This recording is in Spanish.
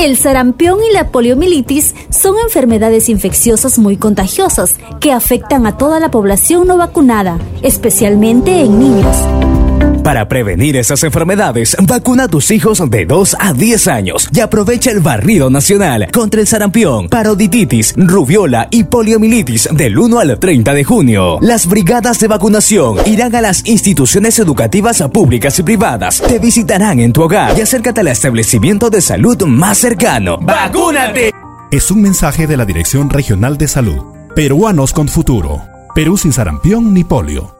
El sarampión y la poliomielitis son enfermedades infecciosas muy contagiosas que afectan a toda la población no vacunada, especialmente en niños. Para prevenir esas enfermedades, vacuna a tus hijos de 2 a 10 años y aprovecha el barrido nacional contra el sarampión, parodititis, rubiola y poliomielitis del 1 al 30 de junio. Las brigadas de vacunación irán a las instituciones educativas públicas y privadas, te visitarán en tu hogar y acércate al establecimiento de salud más cercano. ¡Vacúnate! Es un mensaje de la Dirección Regional de Salud. Peruanos con futuro. Perú sin sarampión ni polio.